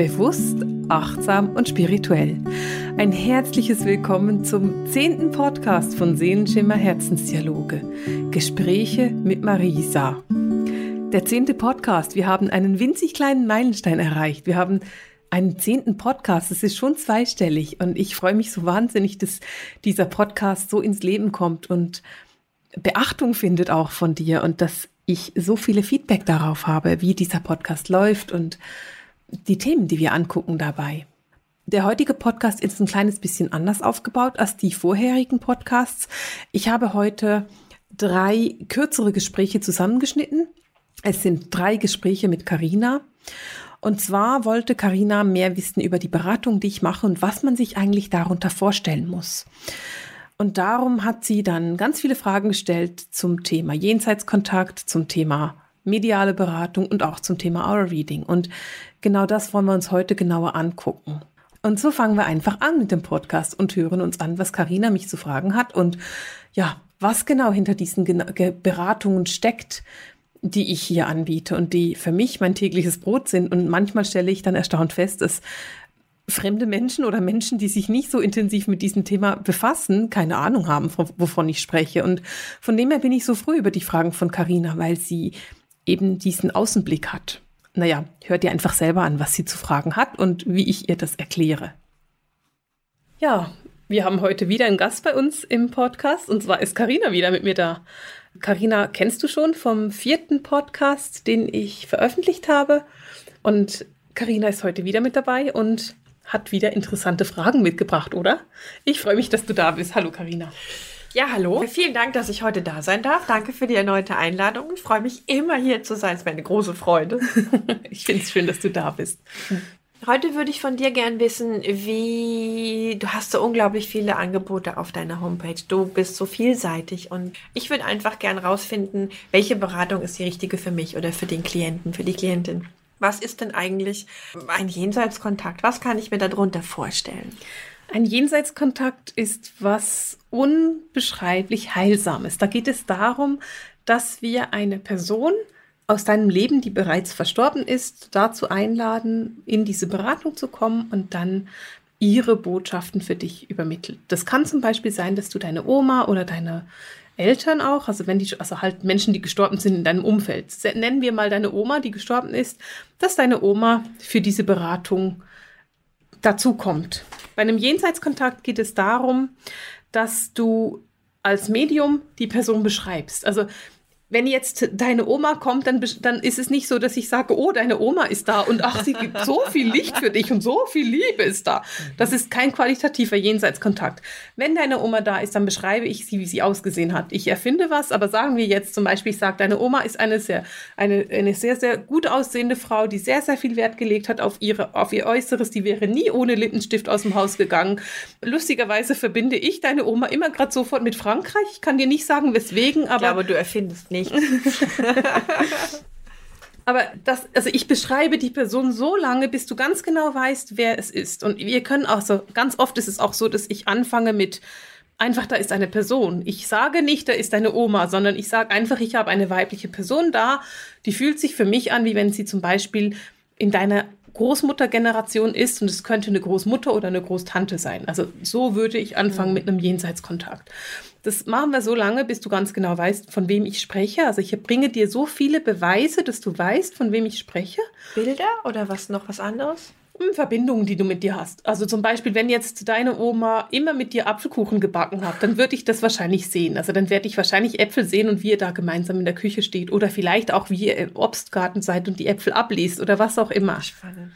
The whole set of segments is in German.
Bewusst, achtsam und spirituell. Ein herzliches Willkommen zum zehnten Podcast von Seelenschimmer Herzensdialoge. Gespräche mit Marisa. Der zehnte Podcast. Wir haben einen winzig kleinen Meilenstein erreicht. Wir haben einen zehnten Podcast. Es ist schon zweistellig und ich freue mich so wahnsinnig, dass dieser Podcast so ins Leben kommt und Beachtung findet auch von dir und dass ich so viele Feedback darauf habe, wie dieser Podcast läuft und die Themen, die wir angucken dabei. Der heutige Podcast ist ein kleines bisschen anders aufgebaut als die vorherigen Podcasts. Ich habe heute drei kürzere Gespräche zusammengeschnitten. Es sind drei Gespräche mit Karina. Und zwar wollte Karina mehr wissen über die Beratung, die ich mache und was man sich eigentlich darunter vorstellen muss. Und darum hat sie dann ganz viele Fragen gestellt zum Thema Jenseitskontakt, zum Thema mediale Beratung und auch zum Thema Aura Reading. Und genau das wollen wir uns heute genauer angucken. Und so fangen wir einfach an mit dem Podcast und hören uns an, was Karina mich zu fragen hat und ja, was genau hinter diesen Beratungen steckt, die ich hier anbiete und die für mich mein tägliches Brot sind. Und manchmal stelle ich dann erstaunt fest, dass fremde Menschen oder Menschen, die sich nicht so intensiv mit diesem Thema befassen, keine Ahnung haben, wovon ich spreche. Und von dem her bin ich so früh über die Fragen von Karina, weil sie eben diesen Außenblick hat. Naja, hört ihr einfach selber an, was sie zu fragen hat und wie ich ihr das erkläre. Ja, wir haben heute wieder einen Gast bei uns im Podcast und zwar ist Karina wieder mit mir da. Karina kennst du schon vom vierten Podcast, den ich veröffentlicht habe und Karina ist heute wieder mit dabei und hat wieder interessante Fragen mitgebracht, oder? Ich freue mich, dass du da bist. Hallo Karina. Ja, hallo. Vielen Dank, dass ich heute da sein darf. Danke für die erneute Einladung. Ich freue mich immer hier zu sein. Es ist mir eine große Freude. ich finde es schön, dass du da bist. Heute würde ich von dir gern wissen, wie du hast so unglaublich viele Angebote auf deiner Homepage. Du bist so vielseitig und ich würde einfach gern rausfinden, welche Beratung ist die richtige für mich oder für den Klienten, für die Klientin. Was ist denn eigentlich ein Jenseitskontakt? Was kann ich mir darunter vorstellen? Ein Jenseitskontakt ist was unbeschreiblich Heilsames. Da geht es darum, dass wir eine Person aus deinem Leben, die bereits verstorben ist, dazu einladen, in diese Beratung zu kommen und dann ihre Botschaften für dich übermittelt. Das kann zum Beispiel sein, dass du deine Oma oder deine Eltern auch, also wenn die, also halt Menschen, die gestorben sind in deinem Umfeld, nennen wir mal deine Oma, die gestorben ist, dass deine Oma für diese Beratung dazu kommt. Bei einem Jenseitskontakt geht es darum, dass du als Medium die Person beschreibst. Also wenn jetzt deine Oma kommt, dann, dann ist es nicht so, dass ich sage, oh, deine Oma ist da und ach, sie gibt so viel Licht für dich und so viel Liebe ist da. Das ist kein qualitativer Jenseitskontakt. Wenn deine Oma da ist, dann beschreibe ich sie, wie sie ausgesehen hat. Ich erfinde was, aber sagen wir jetzt zum Beispiel, ich sage, deine Oma ist eine sehr, eine, eine sehr, sehr gut aussehende Frau, die sehr, sehr viel Wert gelegt hat auf, ihre, auf ihr Äußeres. Die wäre nie ohne Lippenstift aus dem Haus gegangen. Lustigerweise verbinde ich deine Oma immer gerade sofort mit Frankreich. Ich kann dir nicht sagen, weswegen, aber. Ich glaube, du erfindest nicht nicht. Aber das, also ich beschreibe die Person so lange, bis du ganz genau weißt, wer es ist. Und wir können auch so, ganz oft ist es auch so, dass ich anfange mit einfach, da ist eine Person. Ich sage nicht, da ist eine Oma, sondern ich sage einfach, ich habe eine weibliche Person da, die fühlt sich für mich an, wie wenn sie zum Beispiel in deiner Großmuttergeneration ist und es könnte eine Großmutter oder eine Großtante sein. Also so würde ich anfangen mhm. mit einem Jenseitskontakt. Das machen wir so lange, bis du ganz genau weißt, von wem ich spreche. Also ich bringe dir so viele Beweise, dass du weißt, von wem ich spreche. Bilder oder was noch was anderes? Hm, Verbindungen, die du mit dir hast. Also zum Beispiel, wenn jetzt deine Oma immer mit dir Apfelkuchen gebacken hat, dann würde ich das wahrscheinlich sehen. Also dann werde ich wahrscheinlich Äpfel sehen und wie ihr da gemeinsam in der Küche steht. Oder vielleicht auch, wie ihr im Obstgarten seid und die Äpfel abliest oder was auch immer. Spannend.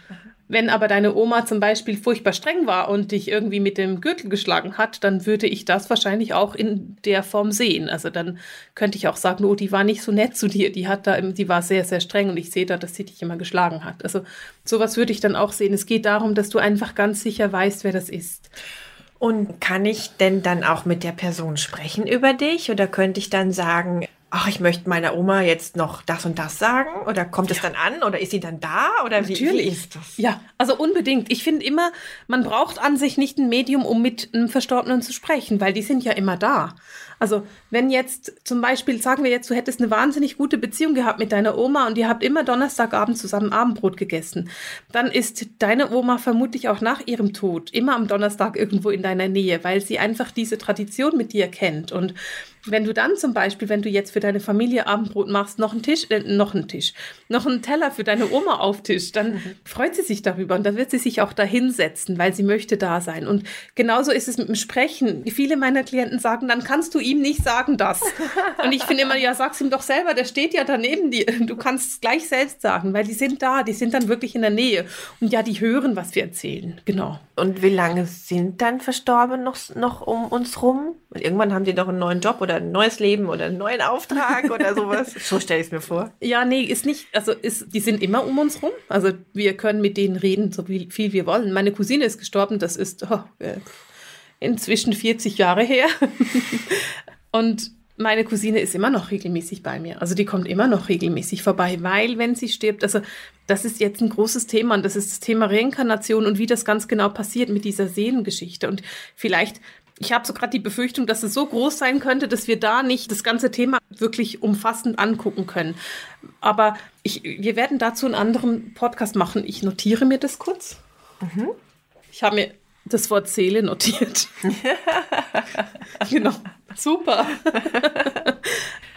Wenn aber deine Oma zum Beispiel furchtbar streng war und dich irgendwie mit dem Gürtel geschlagen hat, dann würde ich das wahrscheinlich auch in der Form sehen. Also dann könnte ich auch sagen, oh, die war nicht so nett zu dir, die hat da, die war sehr, sehr streng und ich sehe da, dass sie dich immer geschlagen hat. Also sowas würde ich dann auch sehen. Es geht darum, dass du einfach ganz sicher weißt, wer das ist. Und kann ich denn dann auch mit der Person sprechen über dich? Oder könnte ich dann sagen, ach, ich möchte meiner Oma jetzt noch das und das sagen? Oder kommt ja. es dann an? Oder ist sie dann da? Oder Natürlich. wie, wie ist das? Ja, also unbedingt. Ich finde immer, man braucht an sich nicht ein Medium, um mit einem Verstorbenen zu sprechen, weil die sind ja immer da. Also wenn jetzt zum Beispiel, sagen wir jetzt, du hättest eine wahnsinnig gute Beziehung gehabt mit deiner Oma und ihr habt immer Donnerstagabend zusammen Abendbrot gegessen, dann ist deine Oma vermutlich auch nach ihrem Tod immer am Donnerstag irgendwo in deiner Nähe, weil sie einfach diese Tradition mit dir kennt. Und wenn du dann zum Beispiel, wenn du jetzt für deine Familie Abendbrot machst, noch einen Tisch, äh, noch einen Tisch, noch einen Teller für deine Oma auftischt, dann mhm. freut sie sich darüber und dann wird sie sich auch da hinsetzen, weil sie möchte da sein. Und genauso ist es mit dem Sprechen. Viele meiner Klienten sagen, dann kannst du ihm nicht sagen das. Und ich finde immer, ja, sag's ihm doch selber, der steht ja daneben dir. Du kannst es gleich selbst sagen, weil die sind da, die sind dann wirklich in der Nähe. Und ja, die hören, was wir erzählen. Genau. Und wie lange sind dann Verstorbene noch, noch um uns rum? Und irgendwann haben die doch einen neuen Job oder ein neues Leben oder einen neuen Auftrag oder sowas. so stelle ich es mir vor. Ja, nee, ist nicht, also ist, die sind immer um uns rum. Also wir können mit denen reden, so viel, viel wir wollen. Meine Cousine ist gestorben, das ist oh, inzwischen 40 Jahre her. Und meine Cousine ist immer noch regelmäßig bei mir. Also die kommt immer noch regelmäßig vorbei, weil wenn sie stirbt, also das ist jetzt ein großes Thema und das ist das Thema Reinkarnation und wie das ganz genau passiert mit dieser Seelengeschichte. Und vielleicht, ich habe so gerade die Befürchtung, dass es so groß sein könnte, dass wir da nicht das ganze Thema wirklich umfassend angucken können. Aber ich, wir werden dazu einen anderen Podcast machen. Ich notiere mir das kurz. Mhm. Ich habe mir das Wort Seele notiert. genau. Super.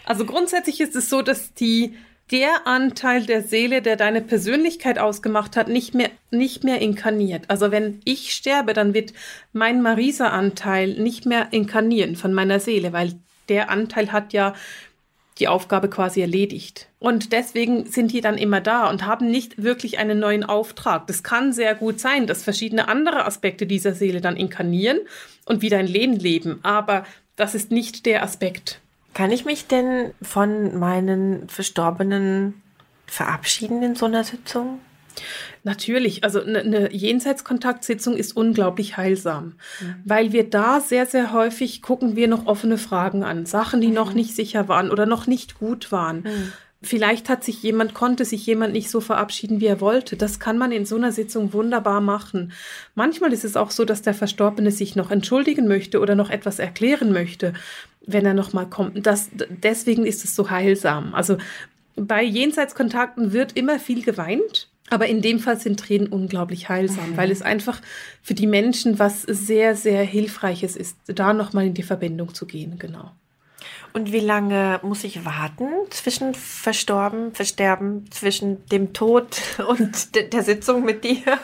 also grundsätzlich ist es so, dass die der Anteil der Seele, der deine Persönlichkeit ausgemacht hat, nicht mehr, nicht mehr inkarniert. Also wenn ich sterbe, dann wird mein Marisa-Anteil nicht mehr inkarnieren von meiner Seele, weil der Anteil hat ja die Aufgabe quasi erledigt. Und deswegen sind die dann immer da und haben nicht wirklich einen neuen Auftrag. Das kann sehr gut sein, dass verschiedene andere Aspekte dieser Seele dann inkarnieren und wieder ein Leben leben. Aber das ist nicht der Aspekt. Kann ich mich denn von meinen Verstorbenen verabschieden in so einer Sitzung? Natürlich, also eine, eine Jenseitskontaktsitzung ist unglaublich heilsam, mhm. weil wir da sehr, sehr häufig gucken wir noch offene Fragen an, Sachen, die mhm. noch nicht sicher waren oder noch nicht gut waren. Mhm. Vielleicht hat sich jemand, konnte sich jemand nicht so verabschieden, wie er wollte. Das kann man in so einer Sitzung wunderbar machen. Manchmal ist es auch so, dass der Verstorbene sich noch entschuldigen möchte oder noch etwas erklären möchte, wenn er noch mal kommt. Das, deswegen ist es so heilsam. Also bei Jenseitskontakten wird immer viel geweint. Aber in dem Fall sind Tränen unglaublich heilsam, mhm. weil es einfach für die Menschen was sehr, sehr Hilfreiches ist, da nochmal in die Verbindung zu gehen, genau. Und wie lange muss ich warten zwischen Verstorben, Versterben, zwischen dem Tod und de der Sitzung mit dir?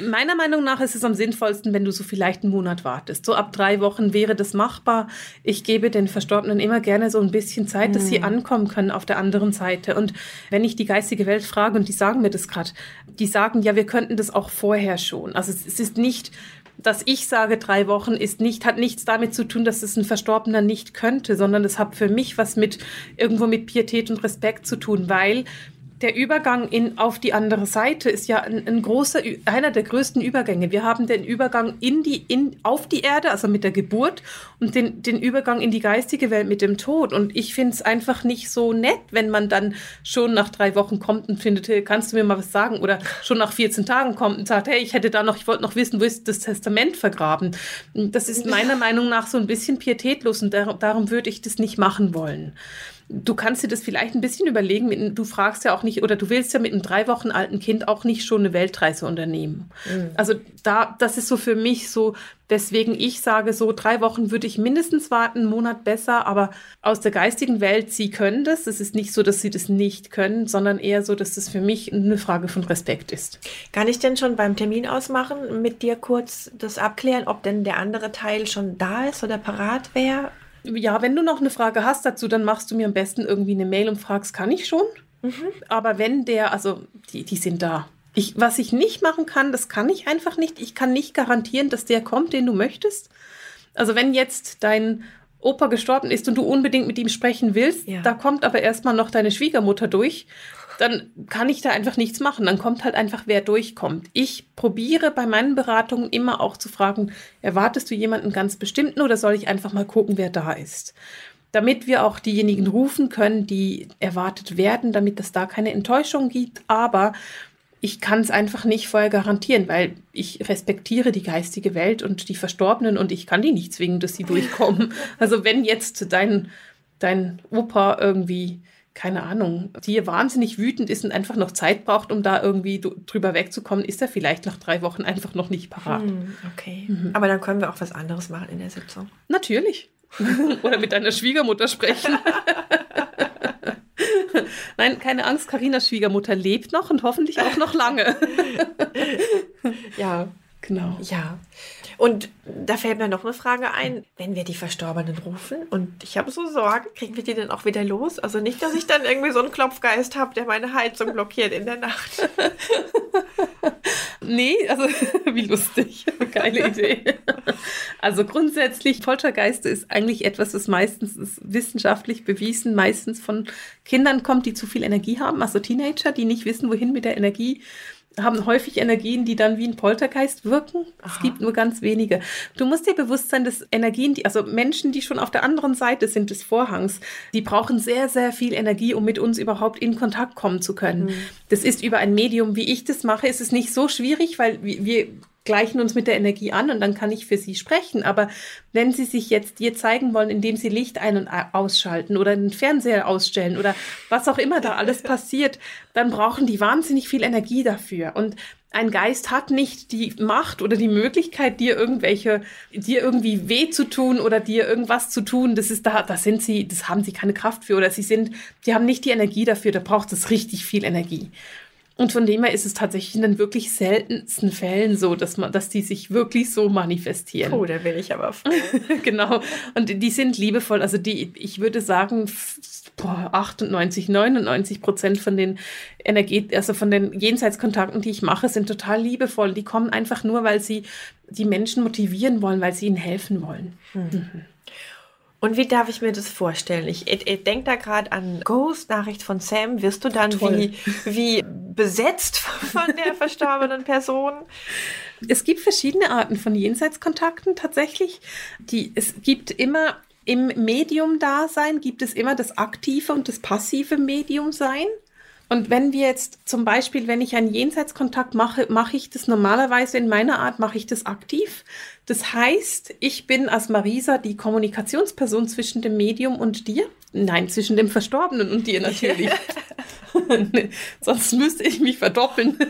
Meiner Meinung nach ist es am sinnvollsten, wenn du so vielleicht einen Monat wartest. So ab drei Wochen wäre das machbar. Ich gebe den Verstorbenen immer gerne so ein bisschen Zeit, dass sie hm. ankommen können auf der anderen Seite. Und wenn ich die geistige Welt frage, und die sagen mir das gerade, die sagen, ja, wir könnten das auch vorher schon. Also es ist nicht dass ich sage, drei Wochen ist nicht, hat nichts damit zu tun, dass es ein Verstorbener nicht könnte, sondern es hat für mich was mit irgendwo mit Pietät und Respekt zu tun, weil der Übergang in, auf die andere Seite ist ja ein, ein, großer, einer der größten Übergänge. Wir haben den Übergang in die, in, auf die Erde, also mit der Geburt, und den, den Übergang in die geistige Welt mit dem Tod. Und ich finde es einfach nicht so nett, wenn man dann schon nach drei Wochen kommt und findet, hey, kannst du mir mal was sagen? Oder schon nach 14 Tagen kommt und sagt, hey, ich hätte da noch, ich wollte noch wissen, wo ist das Testament vergraben? Das ist meiner Meinung nach so ein bisschen pietätlos und darum, darum würde ich das nicht machen wollen du kannst dir das vielleicht ein bisschen überlegen. Du fragst ja auch nicht, oder du willst ja mit einem drei Wochen alten Kind auch nicht schon eine Weltreise unternehmen. Mhm. Also da, das ist so für mich so, deswegen ich sage so, drei Wochen würde ich mindestens warten, einen Monat besser, aber aus der geistigen Welt, sie können das. Es ist nicht so, dass sie das nicht können, sondern eher so, dass das für mich eine Frage von Respekt ist. Kann ich denn schon beim Termin ausmachen, mit dir kurz das abklären, ob denn der andere Teil schon da ist oder parat wäre? Ja, wenn du noch eine Frage hast dazu, dann machst du mir am besten irgendwie eine Mail und fragst, kann ich schon? Mhm. Aber wenn der, also die, die sind da. Ich, was ich nicht machen kann, das kann ich einfach nicht. Ich kann nicht garantieren, dass der kommt, den du möchtest. Also wenn jetzt dein Opa gestorben ist und du unbedingt mit ihm sprechen willst, ja. da kommt aber erstmal noch deine Schwiegermutter durch dann kann ich da einfach nichts machen. Dann kommt halt einfach, wer durchkommt. Ich probiere bei meinen Beratungen immer auch zu fragen, erwartest du jemanden ganz bestimmten oder soll ich einfach mal gucken, wer da ist? Damit wir auch diejenigen rufen können, die erwartet werden, damit es da keine Enttäuschung gibt. Aber ich kann es einfach nicht vorher garantieren, weil ich respektiere die geistige Welt und die Verstorbenen und ich kann die nicht zwingen, dass sie durchkommen. Also wenn jetzt dein, dein Opa irgendwie, keine Ahnung, dir wahnsinnig wütend ist und einfach noch Zeit braucht, um da irgendwie drüber wegzukommen, ist er vielleicht nach drei Wochen einfach noch nicht parat. Hm, okay. Mhm. Aber dann können wir auch was anderes machen in der Sitzung. Natürlich. Oder mit deiner Schwiegermutter sprechen. Nein, keine Angst, Karinas Schwiegermutter lebt noch und hoffentlich auch noch lange. ja, genau. Ja. Und da fällt mir noch eine Frage ein, wenn wir die Verstorbenen rufen und ich habe so Sorge, kriegen wir die dann auch wieder los? Also nicht, dass ich dann irgendwie so einen Klopfgeist habe, der meine Heizung blockiert in der Nacht. nee, also wie lustig. Geile Idee. Also grundsätzlich, Poltergeiste ist eigentlich etwas, das meistens ist wissenschaftlich bewiesen, meistens von Kindern kommt, die zu viel Energie haben, also Teenager, die nicht wissen, wohin mit der Energie haben häufig Energien, die dann wie ein Poltergeist wirken. Aha. Es gibt nur ganz wenige. Du musst dir bewusst sein, dass Energien, die, also Menschen, die schon auf der anderen Seite sind des Vorhangs, die brauchen sehr, sehr viel Energie, um mit uns überhaupt in Kontakt kommen zu können. Mhm. Das ist über ein Medium, wie ich das mache, ist es nicht so schwierig, weil wir gleichen uns mit der Energie an und dann kann ich für sie sprechen. Aber wenn sie sich jetzt dir zeigen wollen, indem sie Licht ein- und ausschalten oder einen Fernseher ausstellen oder was auch immer da alles passiert, dann brauchen die wahnsinnig viel Energie dafür. Und ein Geist hat nicht die Macht oder die Möglichkeit, dir irgendwelche, dir irgendwie weh zu tun oder dir irgendwas zu tun. Das ist da, da sind sie, das haben sie keine Kraft für oder sie sind, die haben nicht die Energie dafür, da braucht es richtig viel Energie. Und von dem her ist es tatsächlich in den wirklich seltensten Fällen so, dass man, dass die sich wirklich so manifestieren. Oh, da bin ich aber froh. genau. Und die sind liebevoll. Also die, ich würde sagen, boah, 98, 99 Prozent von den Energie, also von den Jenseitskontakten, die ich mache, sind total liebevoll. Die kommen einfach nur, weil sie die Menschen motivieren wollen, weil sie ihnen helfen wollen. Hm. Mhm. Und wie darf ich mir das vorstellen? Ich, ich, ich denke da gerade an Ghost-Nachricht von Sam. Wirst du dann wie, wie besetzt von der verstorbenen Person? Es gibt verschiedene Arten von Jenseitskontakten tatsächlich. Die, es gibt immer im Medium-Dasein gibt es immer das aktive und das passive Medium-Sein. Und wenn wir jetzt zum Beispiel, wenn ich einen Jenseitskontakt mache, mache ich das normalerweise in meiner Art, mache ich das aktiv. Das heißt, ich bin als Marisa die Kommunikationsperson zwischen dem Medium und dir. Nein, zwischen dem Verstorbenen und dir natürlich. Sonst müsste ich mich verdoppeln.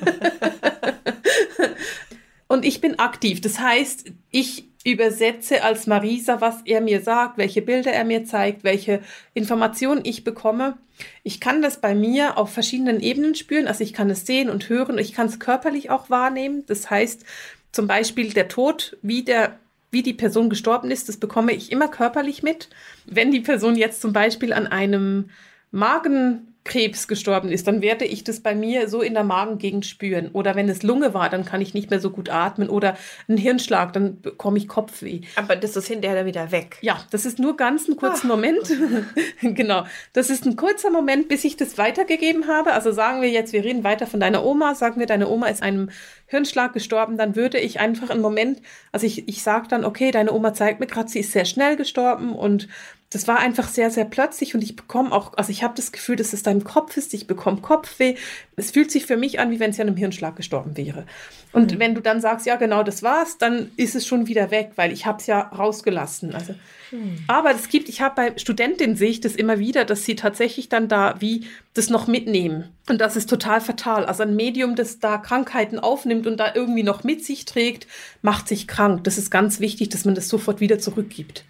und ich bin aktiv. Das heißt, ich übersetze als Marisa, was er mir sagt, welche Bilder er mir zeigt, welche Informationen ich bekomme. Ich kann das bei mir auf verschiedenen Ebenen spüren. Also ich kann es sehen und hören. Ich kann es körperlich auch wahrnehmen. Das heißt, zum Beispiel der Tod, wie der wie die Person gestorben ist, das bekomme ich immer körperlich mit. Wenn die Person jetzt zum Beispiel an einem Magen Krebs gestorben ist, dann werde ich das bei mir so in der Magengegend spüren. Oder wenn es Lunge war, dann kann ich nicht mehr so gut atmen. Oder ein Hirnschlag, dann bekomme ich Kopfweh. Aber das ist hinterher dann wieder weg. Ja, das ist nur ganz ein kurzer ah. Moment. genau. Das ist ein kurzer Moment, bis ich das weitergegeben habe. Also sagen wir jetzt, wir reden weiter von deiner Oma. Sagen wir, deine Oma ist einem Hirnschlag gestorben. Dann würde ich einfach einen Moment, also ich, ich sage dann, okay, deine Oma zeigt mir gerade, sie ist sehr schnell gestorben und das war einfach sehr, sehr plötzlich und ich bekomme auch, also ich habe das Gefühl, dass es deinem Kopf ist, ich bekomme Kopfweh. Es fühlt sich für mich an, wie wenn sie an einem Hirnschlag gestorben wäre. Und mhm. wenn du dann sagst, ja genau, das war's, dann ist es schon wieder weg, weil ich habe es ja rausgelassen. Also, mhm. Aber es gibt, ich habe bei Studentinnen sehe ich das immer wieder, dass sie tatsächlich dann da wie das noch mitnehmen. Und das ist total fatal. Also ein Medium, das da Krankheiten aufnimmt und da irgendwie noch mit sich trägt, macht sich krank. Das ist ganz wichtig, dass man das sofort wieder zurückgibt.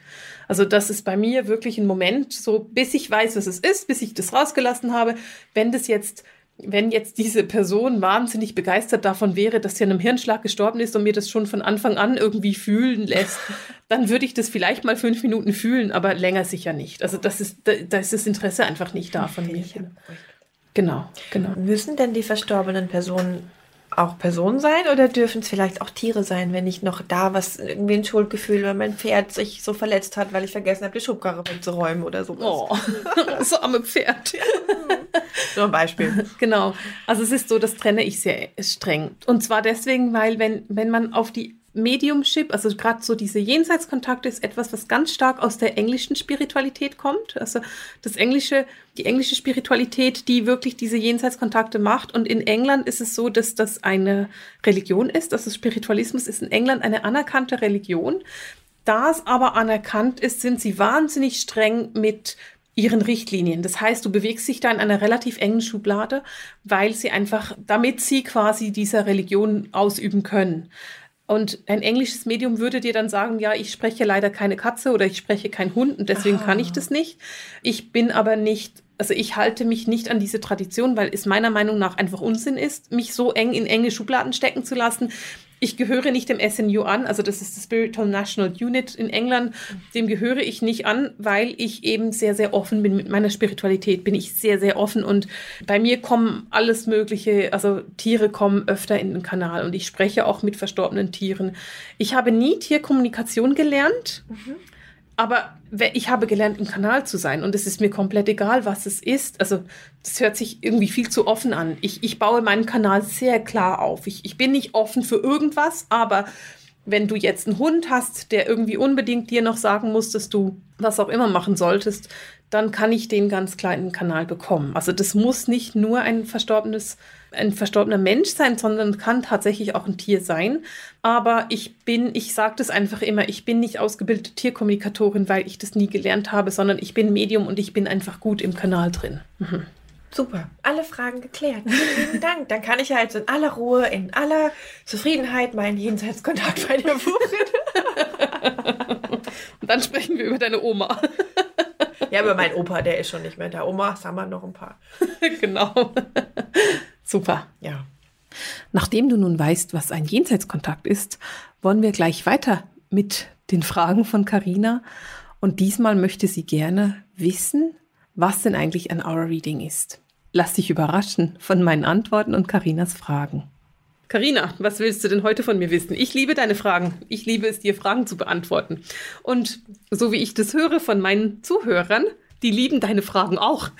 Also das ist bei mir wirklich ein Moment, so bis ich weiß, was es ist, bis ich das rausgelassen habe. Wenn das jetzt wenn jetzt diese Person wahnsinnig begeistert davon wäre, dass sie an einem Hirnschlag gestorben ist und mir das schon von Anfang an irgendwie fühlen lässt, dann würde ich das vielleicht mal fünf Minuten fühlen, aber länger sicher nicht. Also das ist, da ist das Interesse einfach nicht da von mir. Genau, genau. Müssen denn die verstorbenen Personen auch Personen sein oder dürfen es vielleicht auch Tiere sein, wenn ich noch da was, irgendwie ein Schuldgefühl, wenn mein Pferd sich so verletzt hat, weil ich vergessen habe, die Schubkarre wegzuräumen oder sowas. Oh, so arme Pferd. so ein Beispiel. Genau. Also es ist so, das trenne ich sehr streng. Und zwar deswegen, weil wenn, wenn man auf die Mediumship, also gerade so diese Jenseitskontakte ist etwas, was ganz stark aus der englischen Spiritualität kommt. Also das englische, die englische Spiritualität, die wirklich diese Jenseitskontakte macht. Und in England ist es so, dass das eine Religion ist. Also Spiritualismus ist in England eine anerkannte Religion. Da es aber anerkannt ist, sind sie wahnsinnig streng mit ihren Richtlinien. Das heißt, du bewegst dich da in einer relativ engen Schublade, weil sie einfach, damit sie quasi dieser Religion ausüben können. Und ein englisches Medium würde dir dann sagen, ja, ich spreche leider keine Katze oder ich spreche kein Hund und deswegen ah. kann ich das nicht. Ich bin aber nicht, also ich halte mich nicht an diese Tradition, weil es meiner Meinung nach einfach Unsinn ist, mich so eng in enge Schubladen stecken zu lassen. Ich gehöre nicht dem SNU an, also das ist das Spiritual National Unit in England. Dem gehöre ich nicht an, weil ich eben sehr, sehr offen bin mit meiner Spiritualität. Bin ich sehr, sehr offen und bei mir kommen alles Mögliche, also Tiere kommen öfter in den Kanal und ich spreche auch mit verstorbenen Tieren. Ich habe nie Tierkommunikation gelernt. Mhm. Aber ich habe gelernt, im Kanal zu sein und es ist mir komplett egal, was es ist. Also das hört sich irgendwie viel zu offen an. Ich, ich baue meinen Kanal sehr klar auf. Ich, ich bin nicht offen für irgendwas, aber wenn du jetzt einen Hund hast, der irgendwie unbedingt dir noch sagen muss, dass du was auch immer machen solltest, dann kann ich den ganz kleinen Kanal bekommen. Also das muss nicht nur ein verstorbenes, ein verstorbener Mensch sein, sondern kann tatsächlich auch ein Tier sein. Aber ich bin, ich sage das einfach immer, ich bin nicht ausgebildete Tierkommunikatorin, weil ich das nie gelernt habe, sondern ich bin Medium und ich bin einfach gut im Kanal drin. Mhm. Super, alle Fragen geklärt. Vielen lieben Dank. Dann kann ich ja jetzt in aller Ruhe, in aller Zufriedenheit meinen Jenseitskontakt bei dir buchen. Und dann sprechen wir über deine Oma. Ja, aber mein Opa, der ist schon nicht mehr da. Oma, haben wir noch ein paar. genau. Super. Ja. Nachdem du nun weißt, was ein Jenseitskontakt ist, wollen wir gleich weiter mit den Fragen von Carina. Und diesmal möchte sie gerne wissen, was denn eigentlich ein Aura Reading ist. Lass dich überraschen von meinen Antworten und Karinas Fragen. Karina, was willst du denn heute von mir wissen? Ich liebe deine Fragen. Ich liebe es, dir Fragen zu beantworten. Und so wie ich das höre von meinen Zuhörern, die lieben deine Fragen auch.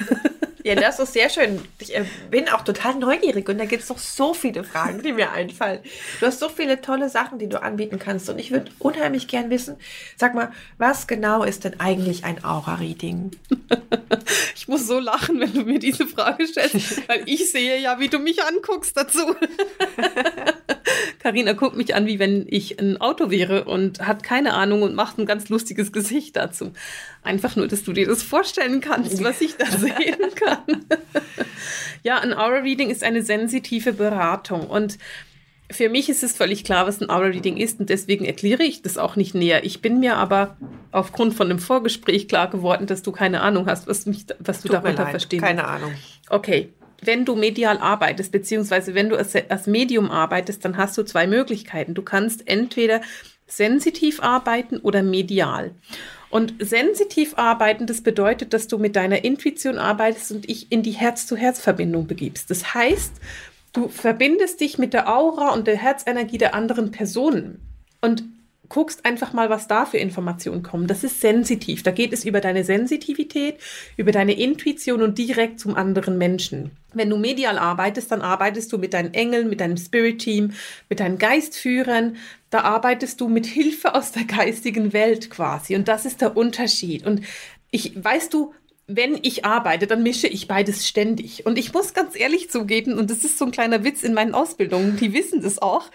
Ja, das ist sehr schön. Ich äh, bin auch total neugierig und da gibt es noch so viele Fragen, die mir einfallen. Du hast so viele tolle Sachen, die du anbieten kannst und ich würde unheimlich gern wissen, sag mal, was genau ist denn eigentlich ein Aura-Reading? Ich muss so lachen, wenn du mir diese Frage stellst, weil ich sehe ja, wie du mich anguckst dazu. Karina guckt mich an, wie wenn ich ein Auto wäre und hat keine Ahnung und macht ein ganz lustiges Gesicht dazu. Einfach nur, dass du dir das vorstellen kannst, was ich da sehen kann. ja, ein Aura-Reading ist eine sensitive Beratung und für mich ist es völlig klar, was ein Aura-Reading ist und deswegen erkläre ich das auch nicht näher. Ich bin mir aber aufgrund von einem Vorgespräch klar geworden, dass du keine Ahnung hast, was, mich, was du Tut darunter verstehst. Keine Ahnung. Okay, wenn du medial arbeitest, beziehungsweise wenn du als, als Medium arbeitest, dann hast du zwei Möglichkeiten. Du kannst entweder sensitiv arbeiten oder medial. Und sensitiv arbeiten, das bedeutet, dass du mit deiner Intuition arbeitest und dich in die Herz-zu-Herz-Verbindung begibst. Das heißt, du verbindest dich mit der Aura und der Herzenergie der anderen Personen. Und guckst einfach mal, was da für Informationen kommen. Das ist sensitiv. Da geht es über deine Sensitivität, über deine Intuition und direkt zum anderen Menschen. Wenn du medial arbeitest, dann arbeitest du mit deinen Engeln, mit deinem Spirit-Team, mit deinen Geistführern. Da arbeitest du mit Hilfe aus der geistigen Welt quasi. Und das ist der Unterschied. Und ich, weißt du, wenn ich arbeite, dann mische ich beides ständig. Und ich muss ganz ehrlich zugeben, und das ist so ein kleiner Witz in meinen Ausbildungen, die wissen das auch.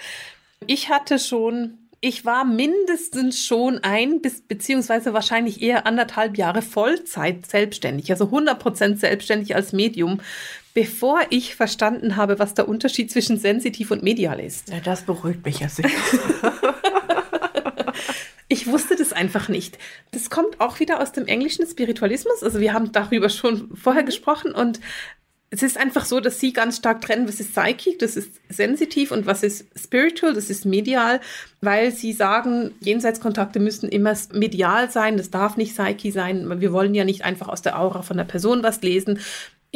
Ich hatte schon ich war mindestens schon ein bis beziehungsweise wahrscheinlich eher anderthalb Jahre Vollzeit selbstständig, also 100 Prozent selbstständig als Medium, bevor ich verstanden habe, was der Unterschied zwischen sensitiv und medial ist. Ja, das beruhigt mich ja sehr. Ich wusste das einfach nicht. Das kommt auch wieder aus dem englischen Spiritualismus. Also wir haben darüber schon vorher mhm. gesprochen und es ist einfach so, dass sie ganz stark trennen, was ist psychic, das ist sensitiv und was ist spiritual, das ist medial, weil sie sagen, Jenseitskontakte müssen immer medial sein, das darf nicht psyche sein. Wir wollen ja nicht einfach aus der Aura von der Person was lesen.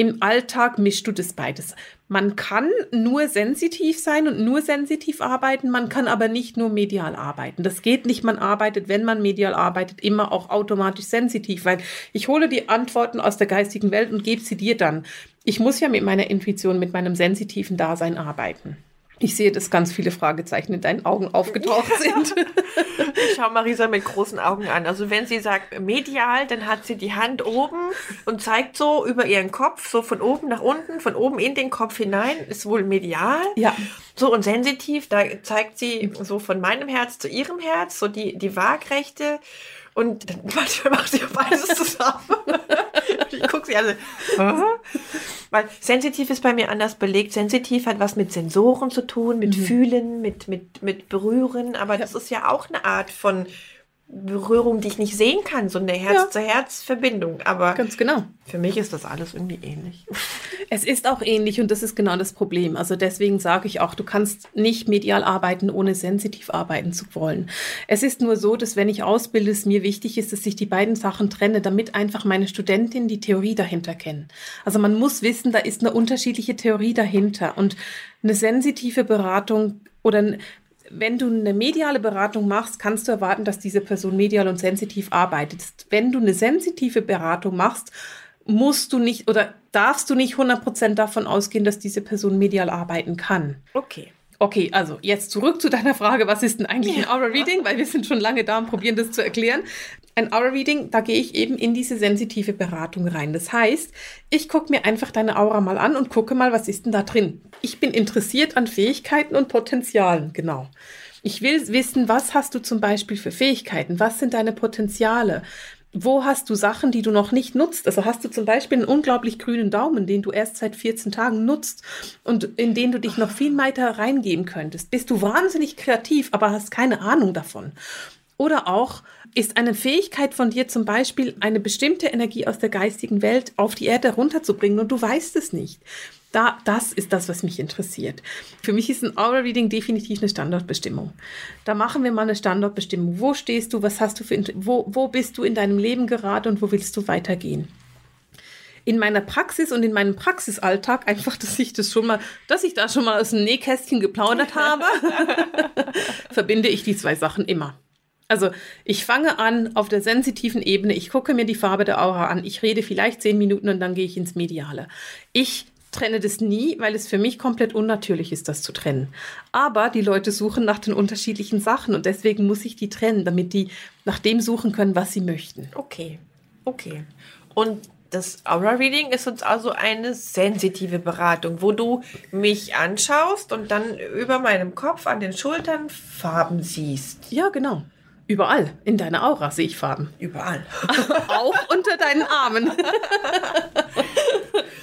Im Alltag mischst du das beides. Man kann nur sensitiv sein und nur sensitiv arbeiten, man kann aber nicht nur medial arbeiten. Das geht nicht, man arbeitet, wenn man medial arbeitet, immer auch automatisch sensitiv, weil ich hole die Antworten aus der geistigen Welt und gebe sie dir dann. Ich muss ja mit meiner Intuition, mit meinem sensitiven Dasein arbeiten. Ich sehe, dass ganz viele Fragezeichen in deinen Augen aufgetaucht sind. Ich schaue Marisa mit großen Augen an. Also wenn sie sagt medial, dann hat sie die Hand oben und zeigt so über ihren Kopf, so von oben nach unten, von oben in den Kopf hinein, ist wohl medial. Ja. So und sensitiv, da zeigt sie so von meinem Herz zu ihrem Herz, so die, die Waagrechte. Und dann manchmal macht sie beides zusammen. ich gucke sie alle. Hä? Weil sensitiv ist bei mir anders belegt. Sensitiv hat was mit Sensoren zu tun, mit Fühlen, mit, mit, mit Berühren. Aber das ist ja auch eine Art von Berührung, die ich nicht sehen kann, so eine Herz-zu-Herz-Verbindung. Aber Ganz genau. für mich ist das alles irgendwie ähnlich. Es ist auch ähnlich und das ist genau das Problem. Also deswegen sage ich auch, du kannst nicht medial arbeiten, ohne sensitiv arbeiten zu wollen. Es ist nur so, dass wenn ich ausbilde, es mir wichtig ist, dass ich die beiden Sachen trenne, damit einfach meine Studentinnen die Theorie dahinter kennen. Also man muss wissen, da ist eine unterschiedliche Theorie dahinter und eine sensitive Beratung oder wenn du eine mediale Beratung machst, kannst du erwarten, dass diese Person medial und sensitiv arbeitet. Wenn du eine sensitive Beratung machst, musst du nicht oder darfst du nicht 100% davon ausgehen, dass diese Person medial arbeiten kann. Okay. Okay, also jetzt zurück zu deiner Frage, was ist denn eigentlich ein Aura Reading? Weil wir sind schon lange da und probieren das zu erklären. Ein Aura Reading, da gehe ich eben in diese sensitive Beratung rein. Das heißt, ich gucke mir einfach deine Aura mal an und gucke mal, was ist denn da drin. Ich bin interessiert an Fähigkeiten und Potenzialen, genau. Ich will wissen, was hast du zum Beispiel für Fähigkeiten? Was sind deine Potenziale? Wo hast du Sachen, die du noch nicht nutzt? Also hast du zum Beispiel einen unglaublich grünen Daumen, den du erst seit 14 Tagen nutzt und in den du dich noch viel weiter reingeben könntest. Bist du wahnsinnig kreativ, aber hast keine Ahnung davon. Oder auch ist eine Fähigkeit von dir zum Beispiel, eine bestimmte Energie aus der geistigen Welt auf die Erde runterzubringen und du weißt es nicht. Da, das ist das, was mich interessiert. Für mich ist ein Aura-Reading definitiv eine Standortbestimmung. Da machen wir mal eine Standortbestimmung. Wo stehst du? Was hast du für, wo, wo bist du in deinem Leben gerade und wo willst du weitergehen? in meiner Praxis und in meinem Praxisalltag einfach, dass ich das schon mal, dass ich da schon mal aus dem Nähkästchen geplaudert habe, verbinde ich die zwei Sachen immer. Also ich fange an auf der sensitiven Ebene, ich gucke mir die Farbe der Aura an, ich rede vielleicht zehn Minuten und dann gehe ich ins Mediale. Ich trenne das nie, weil es für mich komplett unnatürlich ist, das zu trennen. Aber die Leute suchen nach den unterschiedlichen Sachen und deswegen muss ich die trennen, damit die nach dem suchen können, was sie möchten. Okay. Okay. Und das Aura Reading ist uns also eine sensitive Beratung, wo du mich anschaust und dann über meinem Kopf an den Schultern Farben siehst. Ja, genau. Überall in deiner Aura sehe ich Farben. Überall. Auch unter deinen Armen.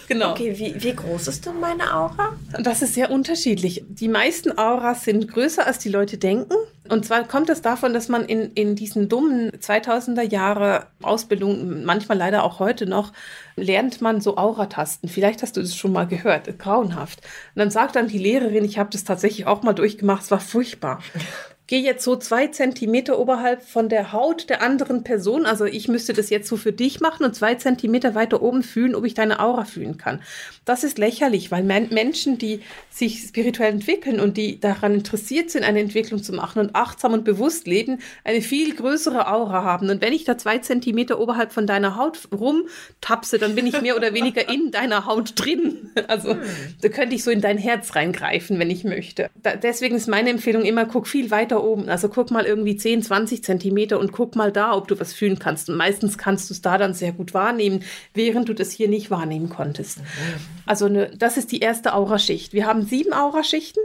genau. Okay, wie, wie groß ist denn meine Aura? Das ist sehr unterschiedlich. Die meisten Auras sind größer, als die Leute denken. Und zwar kommt es davon, dass man in, in diesen dummen 2000er Jahre Ausbildung, manchmal leider auch heute noch, lernt man so Auratasten. Vielleicht hast du das schon mal gehört, grauenhaft. Und dann sagt dann die Lehrerin, ich habe das tatsächlich auch mal durchgemacht, es war furchtbar. Geh jetzt so zwei Zentimeter oberhalb von der Haut der anderen Person. Also ich müsste das jetzt so für dich machen und zwei Zentimeter weiter oben fühlen, ob ich deine Aura fühlen kann. Das ist lächerlich, weil Men Menschen, die sich spirituell entwickeln und die daran interessiert sind, eine Entwicklung zu machen und achtsam und bewusst leben, eine viel größere Aura haben. Und wenn ich da zwei Zentimeter oberhalb von deiner Haut rumtapse, dann bin ich mehr oder weniger in deiner Haut drin. Also da könnte ich so in dein Herz reingreifen, wenn ich möchte. Da, deswegen ist meine Empfehlung immer, guck viel weiter oben. Also guck mal irgendwie 10, 20 Zentimeter und guck mal da, ob du was fühlen kannst. Und meistens kannst du es da dann sehr gut wahrnehmen, während du das hier nicht wahrnehmen konntest. Also eine, das ist die erste Auraschicht. Wir haben sieben Auraschichten.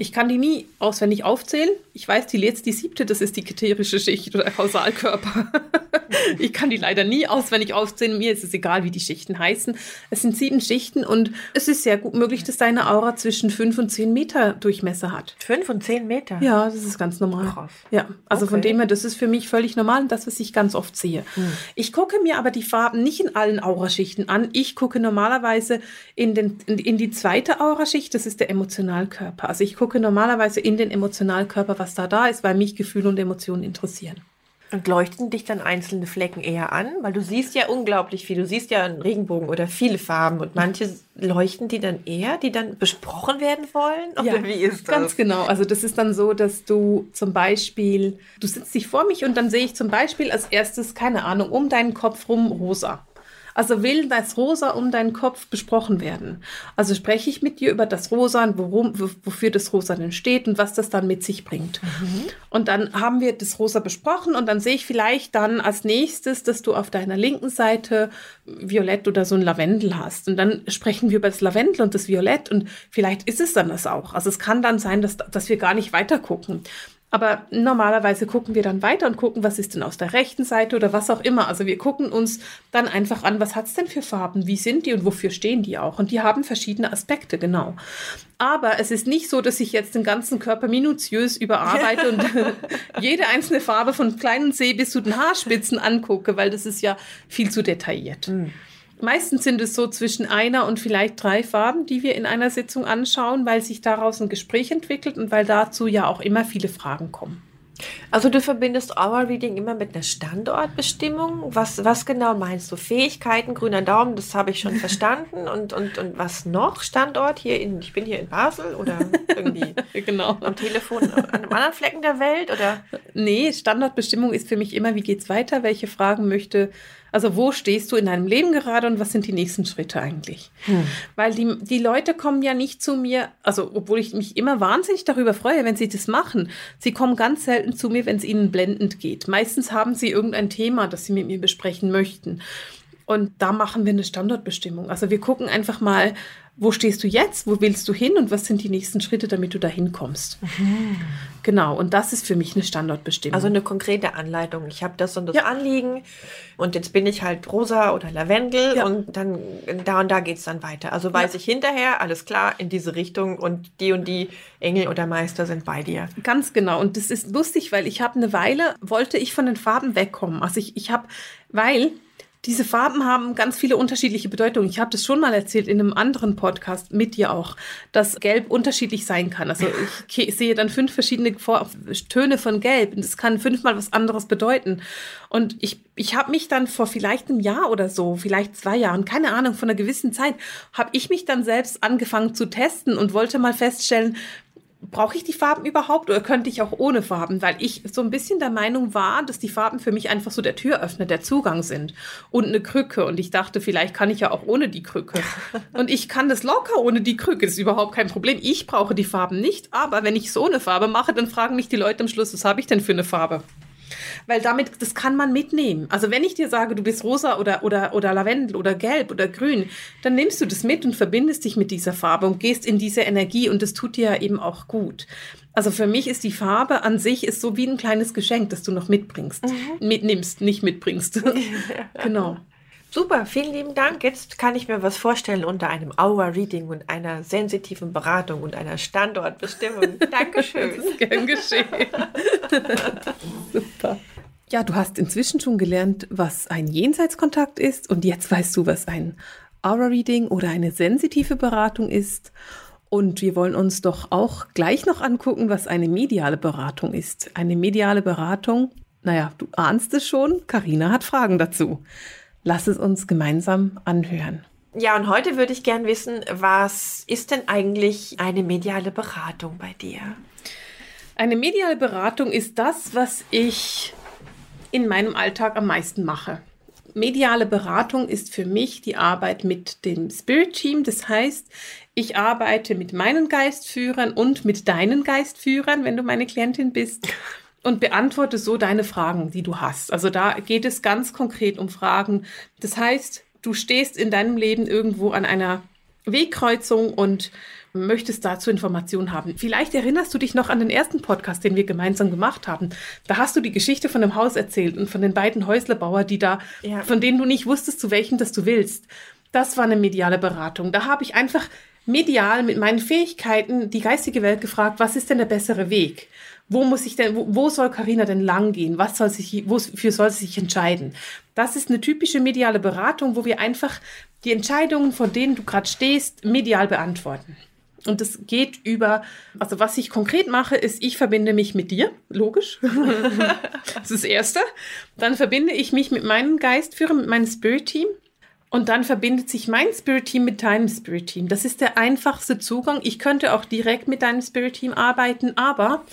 Ich kann die nie auswendig aufzählen. Ich weiß, die jetzt die siebte, das ist die keterische Schicht oder Kausalkörper. ich kann die leider nie auswendig aufzählen. Mir ist es egal, wie die Schichten heißen. Es sind sieben Schichten und es ist sehr gut möglich, dass deine Aura zwischen fünf und zehn Meter Durchmesser hat. Fünf und zehn Meter. Ja, das ist ganz normal. Krass. Ja, also von Okay. dem her, das ist für mich völlig normal und das, was ich ganz oft sehe. Ich gucke mir aber die Farben nicht in allen Auraschichten an. Ich gucke normalerweise in, den, in, in die zweite Auraschicht, das ist der Emotionalkörper. Also ich gucke normalerweise in den Emotionalkörper, was da da ist, weil mich Gefühle und Emotionen interessieren. Und leuchten dich dann einzelne Flecken eher an? Weil du siehst ja unglaublich viel. Du siehst ja einen Regenbogen oder viele Farben. Und manche leuchten die dann eher, die dann besprochen werden wollen? Oder wie ist das? Ganz genau. Also das ist dann so, dass du zum Beispiel, du sitzt dich vor mich und dann sehe ich zum Beispiel als erstes, keine Ahnung, um deinen Kopf rum rosa. Also will das Rosa um deinen Kopf besprochen werden. Also spreche ich mit dir über das Rosa und worum, wofür das Rosa denn steht und was das dann mit sich bringt. Mhm. Und dann haben wir das Rosa besprochen und dann sehe ich vielleicht dann als nächstes, dass du auf deiner linken Seite Violett oder so ein Lavendel hast. Und dann sprechen wir über das Lavendel und das Violett und vielleicht ist es dann das auch. Also es kann dann sein, dass, dass wir gar nicht weiter gucken. Aber normalerweise gucken wir dann weiter und gucken, was ist denn aus der rechten Seite oder was auch immer. Also wir gucken uns dann einfach an, was hat es denn für Farben, wie sind die und wofür stehen die auch. Und die haben verschiedene Aspekte, genau. Aber es ist nicht so, dass ich jetzt den ganzen Körper minutiös überarbeite und jede einzelne Farbe von kleinen Zeh bis zu den Haarspitzen angucke, weil das ist ja viel zu detailliert. Mhm. Meistens sind es so zwischen einer und vielleicht drei Farben, die wir in einer Sitzung anschauen, weil sich daraus ein Gespräch entwickelt und weil dazu ja auch immer viele Fragen kommen. Also du verbindest Aura Reading immer mit einer Standortbestimmung. Was, was genau meinst du? Fähigkeiten, grüner Daumen, das habe ich schon verstanden. Und, und, und was noch? Standort hier in, ich bin hier in Basel oder irgendwie genau. am Telefon an einem anderen Flecken der Welt? Oder? Nee, Standortbestimmung ist für mich immer, wie geht es weiter? Welche Fragen möchte also wo stehst du in deinem Leben gerade und was sind die nächsten Schritte eigentlich? Hm. Weil die, die Leute kommen ja nicht zu mir, also obwohl ich mich immer wahnsinnig darüber freue, wenn sie das machen. Sie kommen ganz selten zu mir, wenn es ihnen blendend geht. Meistens haben sie irgendein Thema, das sie mit mir besprechen möchten. Und da machen wir eine Standortbestimmung. Also wir gucken einfach mal, wo stehst du jetzt, wo willst du hin und was sind die nächsten Schritte, damit du da hinkommst. Mhm. Genau, und das ist für mich eine Standortbestimmung. Also eine konkrete Anleitung. Ich habe das und das ja. Anliegen und jetzt bin ich halt rosa oder Lavendel ja. und dann da und da geht es dann weiter. Also weiß ja. ich hinterher, alles klar, in diese Richtung und die und die Engel oder Meister sind bei dir. Ganz genau. Und das ist lustig, weil ich habe eine Weile, wollte ich von den Farben wegkommen. Also ich, ich habe, weil diese Farben haben ganz viele unterschiedliche Bedeutungen. Ich habe das schon mal erzählt in einem anderen Podcast mit dir auch, dass Gelb unterschiedlich sein kann. Also ich sehe dann fünf verschiedene Töne von Gelb und es kann fünfmal was anderes bedeuten. Und ich, ich habe mich dann vor vielleicht einem Jahr oder so, vielleicht zwei Jahren, keine Ahnung, von einer gewissen Zeit, habe ich mich dann selbst angefangen zu testen und wollte mal feststellen, brauche ich die Farben überhaupt oder könnte ich auch ohne Farben? Weil ich so ein bisschen der Meinung war, dass die Farben für mich einfach so der Türöffner, der Zugang sind und eine Krücke. Und ich dachte, vielleicht kann ich ja auch ohne die Krücke. Und ich kann das locker ohne die Krücke, das ist überhaupt kein Problem. Ich brauche die Farben nicht, aber wenn ich so eine Farbe mache, dann fragen mich die Leute am Schluss, was habe ich denn für eine Farbe? Weil damit, das kann man mitnehmen. Also wenn ich dir sage, du bist rosa oder, oder, oder Lavendel oder gelb oder grün, dann nimmst du das mit und verbindest dich mit dieser Farbe und gehst in diese Energie und das tut dir ja eben auch gut. Also für mich ist die Farbe an sich ist so wie ein kleines Geschenk, das du noch mitbringst. Mhm. Mitnimmst, nicht mitbringst. genau. Super, vielen lieben Dank. Jetzt kann ich mir was vorstellen unter einem Hour-Reading und einer sensitiven Beratung und einer Standortbestimmung. Dankeschön. das ist gern geschehen. Super. Ja, du hast inzwischen schon gelernt, was ein Jenseitskontakt ist und jetzt weißt du, was ein Aura-Reading oder eine sensitive Beratung ist. Und wir wollen uns doch auch gleich noch angucken, was eine mediale Beratung ist. Eine mediale Beratung, naja, du ahnst es schon, Karina hat Fragen dazu. Lass es uns gemeinsam anhören. Ja, und heute würde ich gern wissen, was ist denn eigentlich eine mediale Beratung bei dir? Eine mediale Beratung ist das, was ich in meinem Alltag am meisten mache. Mediale Beratung ist für mich die Arbeit mit dem Spirit Team. Das heißt, ich arbeite mit meinen Geistführern und mit deinen Geistführern, wenn du meine Klientin bist und beantworte so deine Fragen, die du hast. Also da geht es ganz konkret um Fragen. Das heißt, du stehst in deinem Leben irgendwo an einer Wegkreuzung und möchtest dazu Informationen haben. Vielleicht erinnerst du dich noch an den ersten Podcast, den wir gemeinsam gemacht haben. Da hast du die Geschichte von dem Haus erzählt und von den beiden Häuslerbauer, die da, ja. von denen du nicht wusstest, zu welchem das du willst. Das war eine mediale Beratung. Da habe ich einfach medial mit meinen Fähigkeiten die geistige Welt gefragt, was ist denn der bessere Weg? Wo muss ich denn, wo, wo soll Karina denn lang gehen? Was soll sich, wofür soll sie sich entscheiden? Das ist eine typische mediale Beratung, wo wir einfach die Entscheidungen, von denen du gerade stehst, medial beantworten. Und es geht über, also was ich konkret mache, ist, ich verbinde mich mit dir, logisch. das ist das Erste. Dann verbinde ich mich mit meinem Geistführer, mit meinem Spirit-Team. Und dann verbindet sich mein Spirit-Team mit deinem Spirit-Team. Das ist der einfachste Zugang. Ich könnte auch direkt mit deinem Spirit-Team arbeiten, aber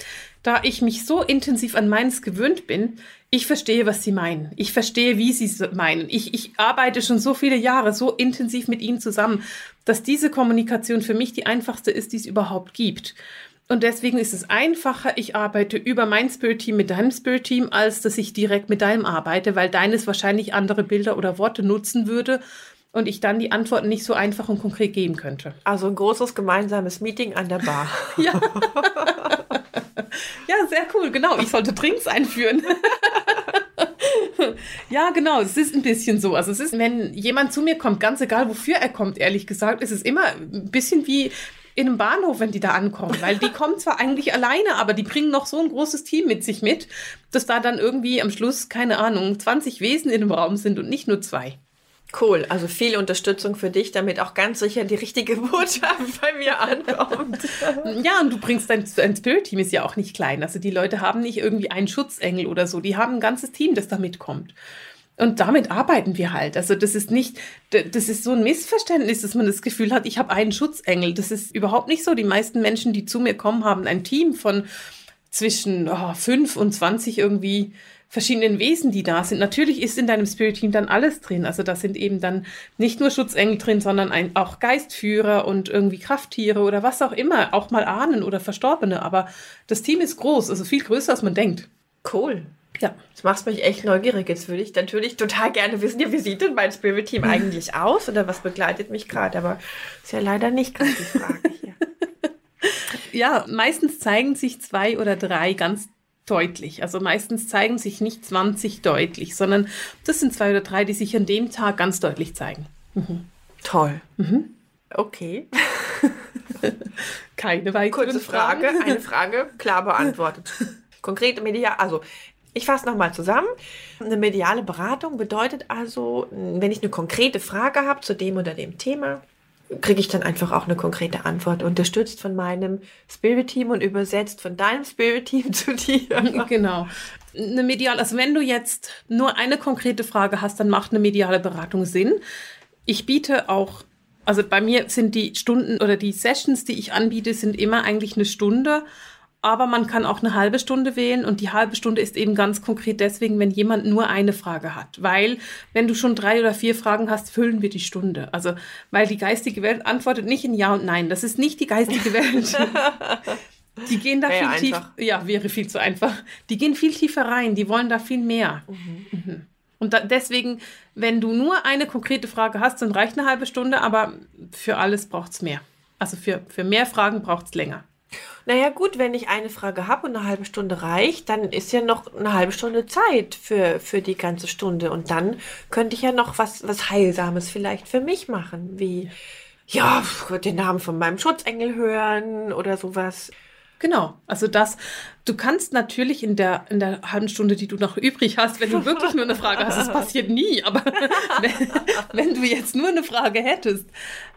da ich mich so intensiv an meins gewöhnt bin, ich verstehe, was sie meinen. Ich verstehe, wie sie es meinen. Ich, ich arbeite schon so viele Jahre so intensiv mit ihnen zusammen, dass diese Kommunikation für mich die einfachste ist, die es überhaupt gibt. Und deswegen ist es einfacher, ich arbeite über mein Spirit-Team mit deinem Spirit-Team, als dass ich direkt mit deinem arbeite, weil deines wahrscheinlich andere Bilder oder Worte nutzen würde und ich dann die Antworten nicht so einfach und konkret geben könnte. Also ein großes gemeinsames Meeting an der Bar. ja. sehr cool, genau. Ich sollte Drinks einführen. ja, genau, es ist ein bisschen so. Also es ist, wenn jemand zu mir kommt, ganz egal wofür er kommt, ehrlich gesagt, ist es immer ein bisschen wie in einem Bahnhof, wenn die da ankommen, weil die kommen zwar eigentlich alleine, aber die bringen noch so ein großes Team mit sich mit, dass da dann irgendwie am Schluss, keine Ahnung, 20 Wesen in dem Raum sind und nicht nur zwei. Cool, also viel Unterstützung für dich, damit auch ganz sicher die richtige Botschaft bei mir ankommt. ja, und du bringst dein, dein Spirit-Team ist ja auch nicht klein. Also die Leute haben nicht irgendwie einen Schutzengel oder so, die haben ein ganzes Team, das da mitkommt. Und damit arbeiten wir halt. Also das ist nicht, das ist so ein Missverständnis, dass man das Gefühl hat, ich habe einen Schutzengel. Das ist überhaupt nicht so. Die meisten Menschen, die zu mir kommen, haben ein Team von zwischen oh, fünf und zwanzig irgendwie verschiedenen Wesen, die da sind. Natürlich ist in deinem Spirit Team dann alles drin. Also da sind eben dann nicht nur Schutzengel drin, sondern ein, auch Geistführer und irgendwie Krafttiere oder was auch immer, auch mal Ahnen oder Verstorbene. Aber das Team ist groß, also viel größer, als man denkt. Cool. Ja. Das macht mich echt neugierig. Jetzt würde ich natürlich total gerne wissen, ja, wie sieht denn mein Spirit Team eigentlich aus oder was begleitet mich gerade? Aber ist ja leider nicht gerade die Frage hier. ja, meistens zeigen sich zwei oder drei ganz deutlich. Also meistens zeigen sich nicht 20 deutlich, sondern das sind zwei oder drei, die sich an dem Tag ganz deutlich zeigen. Mhm. Toll. Mhm. Okay. Keine weitere Kurze Frage, Fragen. eine Frage, klar beantwortet. Konkrete medial, also ich fasse nochmal zusammen. Eine mediale Beratung bedeutet also, wenn ich eine konkrete Frage habe zu dem oder dem Thema, kriege ich dann einfach auch eine konkrete Antwort, unterstützt von meinem Spirit-Team und übersetzt von deinem Spirit-Team zu dir. Genau. Eine mediale, also wenn du jetzt nur eine konkrete Frage hast, dann macht eine mediale Beratung Sinn. Ich biete auch, also bei mir sind die Stunden oder die Sessions, die ich anbiete, sind immer eigentlich eine Stunde aber man kann auch eine halbe Stunde wählen und die halbe Stunde ist eben ganz konkret deswegen, wenn jemand nur eine Frage hat. Weil, wenn du schon drei oder vier Fragen hast, füllen wir die Stunde. Also, weil die geistige Welt antwortet nicht in Ja und Nein. Das ist nicht die geistige Welt. Die gehen da wäre viel tiefer. Ja, wäre viel zu einfach. Die gehen viel tiefer rein. Die wollen da viel mehr. Mhm. Mhm. Und da, deswegen, wenn du nur eine konkrete Frage hast, dann reicht eine halbe Stunde, aber für alles braucht es mehr. Also für, für mehr Fragen braucht es länger. Naja, gut, wenn ich eine Frage habe und eine halbe Stunde reicht, dann ist ja noch eine halbe Stunde Zeit für, für die ganze Stunde. Und dann könnte ich ja noch was, was Heilsames vielleicht für mich machen, wie, ja, den Namen von meinem Schutzengel hören oder sowas. Genau, also das, du kannst natürlich in der, in der halben Stunde, die du noch übrig hast, wenn du wirklich nur eine Frage hast, das passiert nie, aber wenn, wenn, du jetzt nur eine Frage hättest,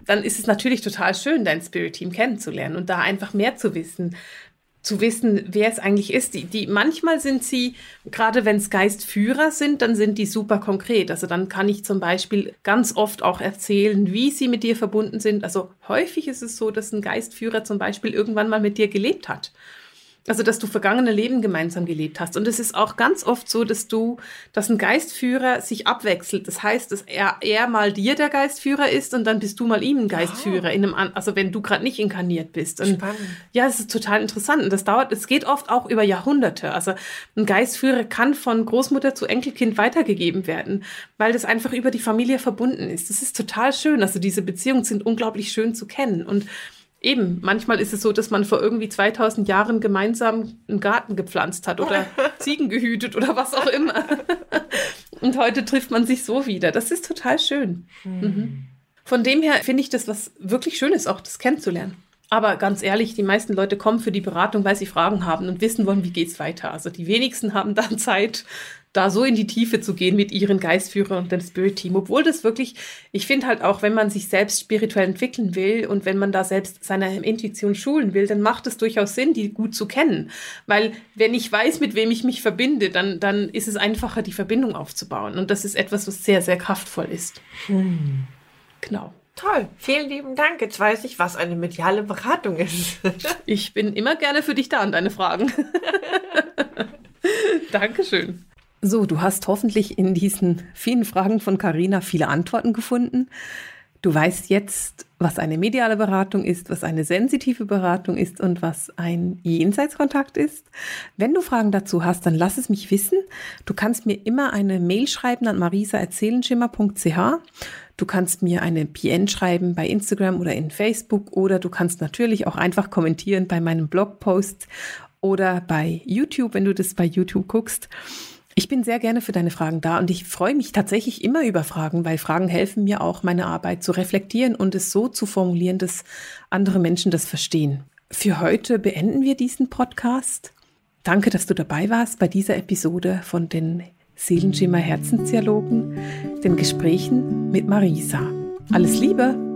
dann ist es natürlich total schön, dein Spirit-Team kennenzulernen und da einfach mehr zu wissen zu wissen, wer es eigentlich ist. Die, die, manchmal sind sie, gerade wenn es Geistführer sind, dann sind die super konkret. Also dann kann ich zum Beispiel ganz oft auch erzählen, wie sie mit dir verbunden sind. Also häufig ist es so, dass ein Geistführer zum Beispiel irgendwann mal mit dir gelebt hat also, dass du vergangene Leben gemeinsam gelebt hast. Und es ist auch ganz oft so, dass du, dass ein Geistführer sich abwechselt. Das heißt, dass er, er mal dir der Geistführer ist und dann bist du mal ihm ein Geistführer. Oh. In einem, also, wenn du gerade nicht inkarniert bist. Und Spannend. Ja, es ist total interessant. Und das dauert, es geht oft auch über Jahrhunderte. Also, ein Geistführer kann von Großmutter zu Enkelkind weitergegeben werden, weil das einfach über die Familie verbunden ist. Das ist total schön. Also, diese Beziehungen sind unglaublich schön zu kennen. Und Eben, manchmal ist es so, dass man vor irgendwie 2000 Jahren gemeinsam einen Garten gepflanzt hat oder Ziegen gehütet oder was auch immer. Und heute trifft man sich so wieder. Das ist total schön. Mhm. mhm. Von dem her finde ich das was wirklich Schönes, auch das kennenzulernen. Aber ganz ehrlich, die meisten Leute kommen für die Beratung, weil sie Fragen haben und wissen wollen, wie geht's weiter. Also die wenigsten haben dann Zeit, da so in die Tiefe zu gehen mit ihren Geistführern und dem Spirit Team. Obwohl das wirklich, ich finde halt auch, wenn man sich selbst spirituell entwickeln will und wenn man da selbst seine Intuition schulen will, dann macht es durchaus Sinn, die gut zu kennen. Weil wenn ich weiß, mit wem ich mich verbinde, dann, dann ist es einfacher, die Verbindung aufzubauen. Und das ist etwas, was sehr, sehr kraftvoll ist. Hm. Genau. Toll, vielen lieben Dank. Jetzt weiß ich, was eine mediale Beratung ist. ich bin immer gerne für dich da und deine Fragen. Dankeschön. So, du hast hoffentlich in diesen vielen Fragen von Carina viele Antworten gefunden. Du weißt jetzt, was eine mediale Beratung ist, was eine sensitive Beratung ist und was ein Jenseitskontakt ist. Wenn du Fragen dazu hast, dann lass es mich wissen. Du kannst mir immer eine Mail schreiben an marisaerzählenschimmer.ch. Du kannst mir eine PN schreiben bei Instagram oder in Facebook oder du kannst natürlich auch einfach kommentieren bei meinem Blogpost oder bei YouTube, wenn du das bei YouTube guckst. Ich bin sehr gerne für deine Fragen da und ich freue mich tatsächlich immer über Fragen, weil Fragen helfen mir auch, meine Arbeit zu reflektieren und es so zu formulieren, dass andere Menschen das verstehen. Für heute beenden wir diesen Podcast. Danke, dass du dabei warst bei dieser Episode von den Seelenschimmer Herzensdialogen, den Gesprächen mit Marisa. Alles Liebe!